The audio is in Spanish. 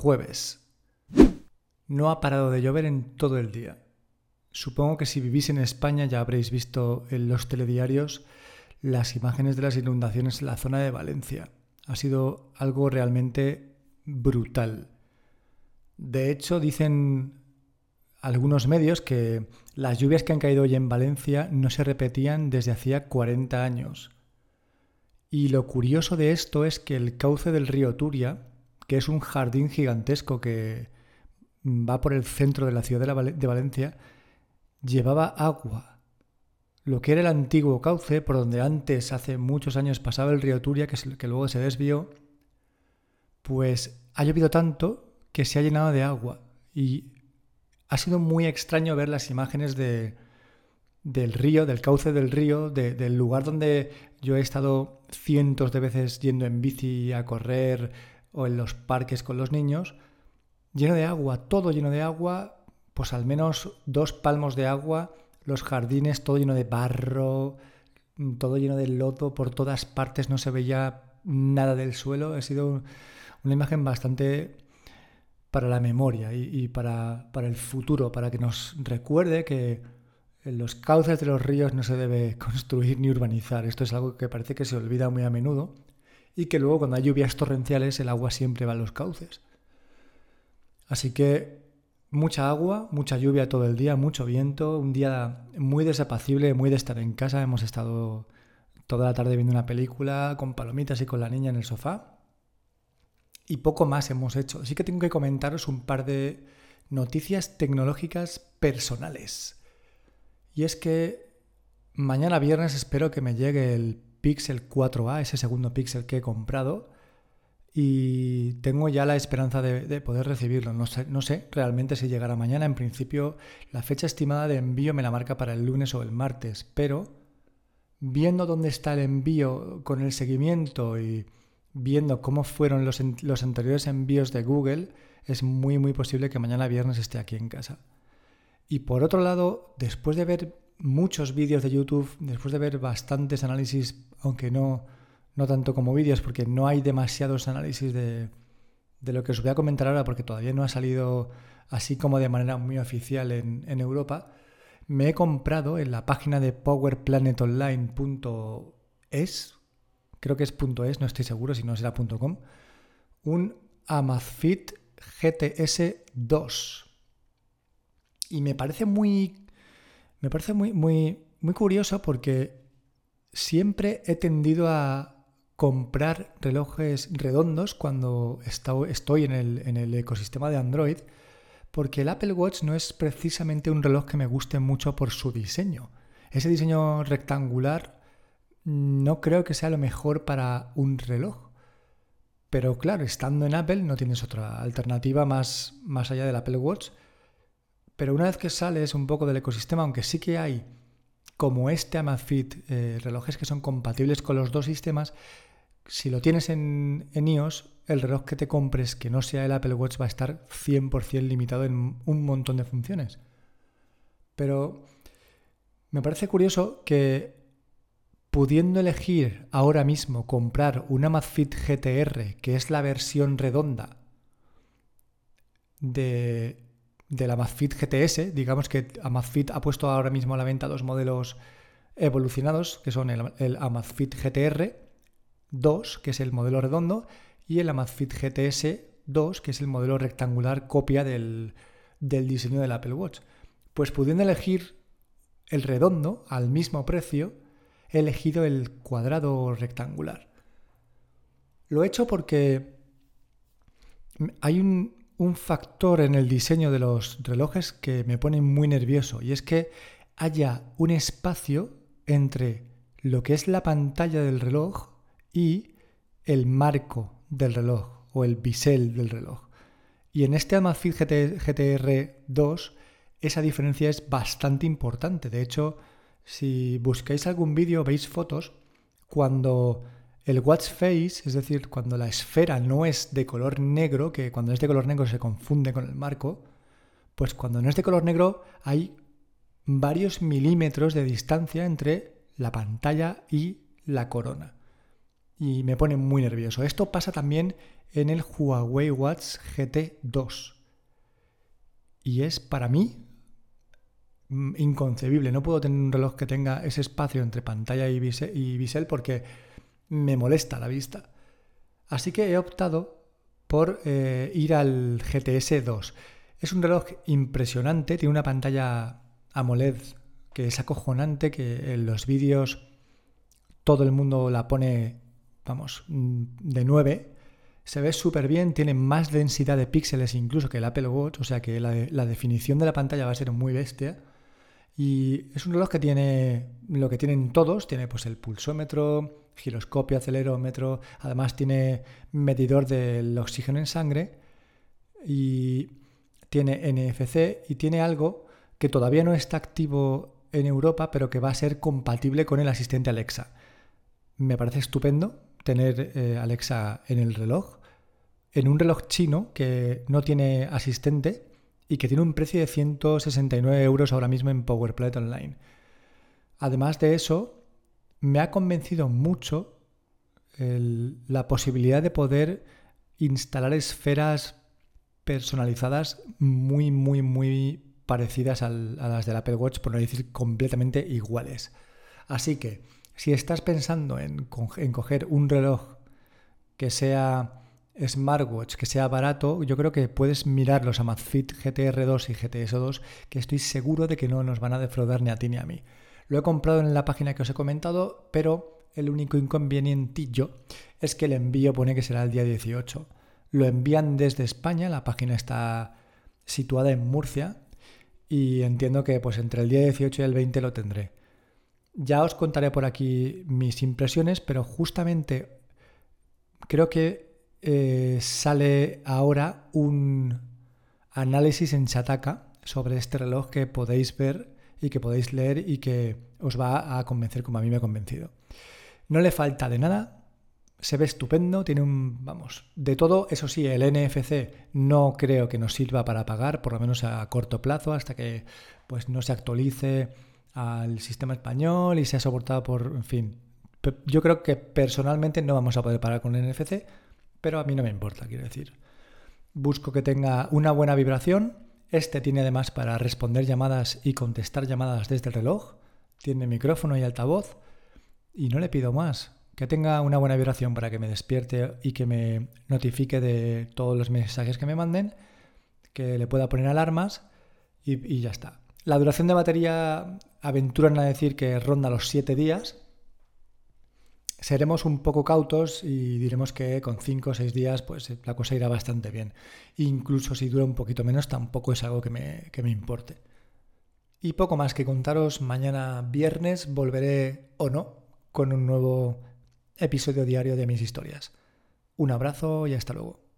Jueves. No ha parado de llover en todo el día. Supongo que si vivís en España ya habréis visto en los telediarios las imágenes de las inundaciones en la zona de Valencia. Ha sido algo realmente brutal. De hecho, dicen algunos medios que las lluvias que han caído hoy en Valencia no se repetían desde hacía 40 años. Y lo curioso de esto es que el cauce del río Turia, que es un jardín gigantesco que va por el centro de la ciudad de, Valencia, llevaba agua. Lo que era el antiguo cauce, por donde antes, hace muchos años, pasaba el río Turia, que, que luego se desvió, pues ha llovido tanto que se ha llenado de agua. Y ha sido muy extraño ver las imágenes de, del río, del cauce del río, del lugar donde yo he estado cientos de veces yendo en bici a correr o en los parques con los niños, lleno de agua, todo lleno de agua, pues al menos dos palmos de agua, los jardines todo lleno de barro, todo lleno de lodo por todas partes, no se veía nada del suelo, ha sido una imagen bastante para la memoria y, para, para el futuro, para que nos recuerde que en los cauces de los ríos no se debe construir ni urbanizar. Esto es algo que parece que se olvida muy a menudo y que luego cuando hay lluvias torrenciales el agua siempre va a los cauces. Así que mucha agua, mucha lluvia todo el día, mucho viento, un día muy desapacible, muy de estar en casa. Hemos estado toda la tarde viendo una película con palomitas y con la niña en el sofá. Y poco más hemos hecho. Así que tengo que comentaros un par de noticias tecnológicas personales. Y es que mañana viernes espero que me llegue el Pixel 4a, ese segundo Pixel que he comprado. Y tengo ya la esperanza de, poder recibirlo. No sé, no sé realmente si llegará mañana. En principio, la fecha estimada de envío me la marca para el lunes o el martes. Pero viendo dónde está el envío con el seguimiento y viendo cómo fueron los, los anteriores envíos de Google, es muy muy posible que mañana viernes esté aquí en casa. Y por otro lado, después de ver muchos vídeos de YouTube, después de ver bastantes análisis, aunque no, no tanto como vídeos, porque no hay demasiados análisis de, de, lo que os voy a comentar ahora, porque todavía no ha salido así como de manera muy oficial en, Europa, me he comprado en la página de powerplanetonline.es, creo que es .es, no estoy seguro si no será .com, un Amazfit GTS 2 y me parece muy. Me parece muy, muy, muy curioso porque siempre he tendido a comprar relojes redondos cuando estoy en el, en el ecosistema de Android, porque el Apple Watch no es precisamente un reloj que me guste mucho por su diseño. Ese diseño rectangular no creo que sea lo mejor para un reloj. Pero claro, estando en Apple no tienes otra alternativa más, más allá del Apple Watch pero una vez que sales un poco del ecosistema, aunque sí que hay como este Amazfit, eh, relojes que son compatibles con los dos sistemas, si lo tienes en, en, iOS, el reloj que te compres que no sea el Apple Watch va a estar 100% limitado en un montón de funciones. Pero me parece curioso que pudiendo elegir ahora mismo comprar un Amazfit GTR, que es la versión redonda de la Amazfit GTS. Digamos que Amazfit ha puesto ahora mismo a la venta dos modelos evolucionados, que son el, Amazfit GTR 2, que es el modelo redondo, y el Amazfit GTS 2, que es el modelo rectangular copia del, del diseño del Apple Watch. Pues pudiendo elegir el redondo al mismo precio, he elegido el cuadrado rectangular. Lo he hecho porque hay un, un factor en el diseño de los relojes que me pone muy nervioso y es que haya un espacio entre lo que es la pantalla del reloj y el marco del reloj o el bisel del reloj. Y en este Amazfit GTR 2 esa diferencia es bastante importante. De hecho, si buscáis algún vídeo, veis fotos, cuando el watch face, es decir, cuando la esfera no es de color negro, que cuando es de color negro se confunde con el marco, pues cuando no es de color negro hay varios milímetros de distancia entre la pantalla y la corona. y me pone muy nervioso. Esto pasa también en el Huawei Watch GT 2. Y es para mí mm, inconcebible. No puedo tener un reloj que tenga ese espacio entre pantalla y bisel, porque me molesta la vista. Así que he optado por eh, ir al GTS 2. Es un reloj impresionante, tiene una pantalla AMOLED que es acojonante, que en los vídeos todo el mundo la pone, vamos, mm, de 9 se ve súper bien, tiene más densidad de píxeles incluso que el Apple Watch, o sea que la, definición de la pantalla va a ser muy bestia. Y es un reloj que tiene lo que tienen todos, tiene pues el pulsómetro, giroscopio, acelerómetro, además tiene medidor del oxígeno en sangre y tiene NFC y tiene algo que todavía no está activo en Europa, pero que va a ser compatible con el asistente Alexa. Me parece estupendo tener eh, Alexa en el reloj, en un reloj chino que no tiene asistente y que tiene un precio de 169 euros ahora mismo en PowerPlate Online. Además de eso, me ha convencido mucho la posibilidad de poder instalar esferas personalizadas muy, muy, muy parecidas a las del Apple Watch, por no decir completamente iguales. Así que, si estás pensando en, coger un reloj que sea smartwatch, que sea barato, yo creo que puedes mirar los Amazfit GTR2 y GTS2, que estoy seguro de que no nos van a defraudar ni a ti ni a mí. Lo he comprado en la página que os he comentado, pero el único inconvenientillo es que el envío pone que será el día 18. Lo envían desde España, la página está situada en Murcia y entiendo que pues entre el día 18 y el 20 lo tendré. Ya os contaré por aquí mis impresiones, pero justamente creo que eh, sale ahora un análisis en Chataka sobre este reloj que podéis ver y que podéis leer y que os va a convencer como a mí me ha convencido. No le falta de nada, se ve estupendo, tiene un, vamos, de todo, eso sí, el NFC no creo que nos sirva para pagar, por lo menos a corto plazo, hasta que pues no se actualice al sistema español y sea soportado por, en fin. Yo creo que personalmente no vamos a poder parar con el NFC, pero a mí no me importa, quiero decir. Busco que tenga una buena vibración. Este tiene además para responder llamadas y contestar llamadas desde el reloj. Tiene micrófono y altavoz. Y no le pido más. Que tenga una buena vibración para que me despierte y que me notifique de todos los mensajes que me manden. Que le pueda poner alarmas y, ya está. La duración de batería aventuran a decir que ronda los 7 días. Seremos un poco cautos y diremos que con 5 o 6 días pues la cosa irá bastante bien. Incluso si dura un poquito menos tampoco es algo que me importe. Y poco más que contaros, mañana viernes volveré o no con un nuevo episodio diario de mis historias. Un abrazo y hasta luego.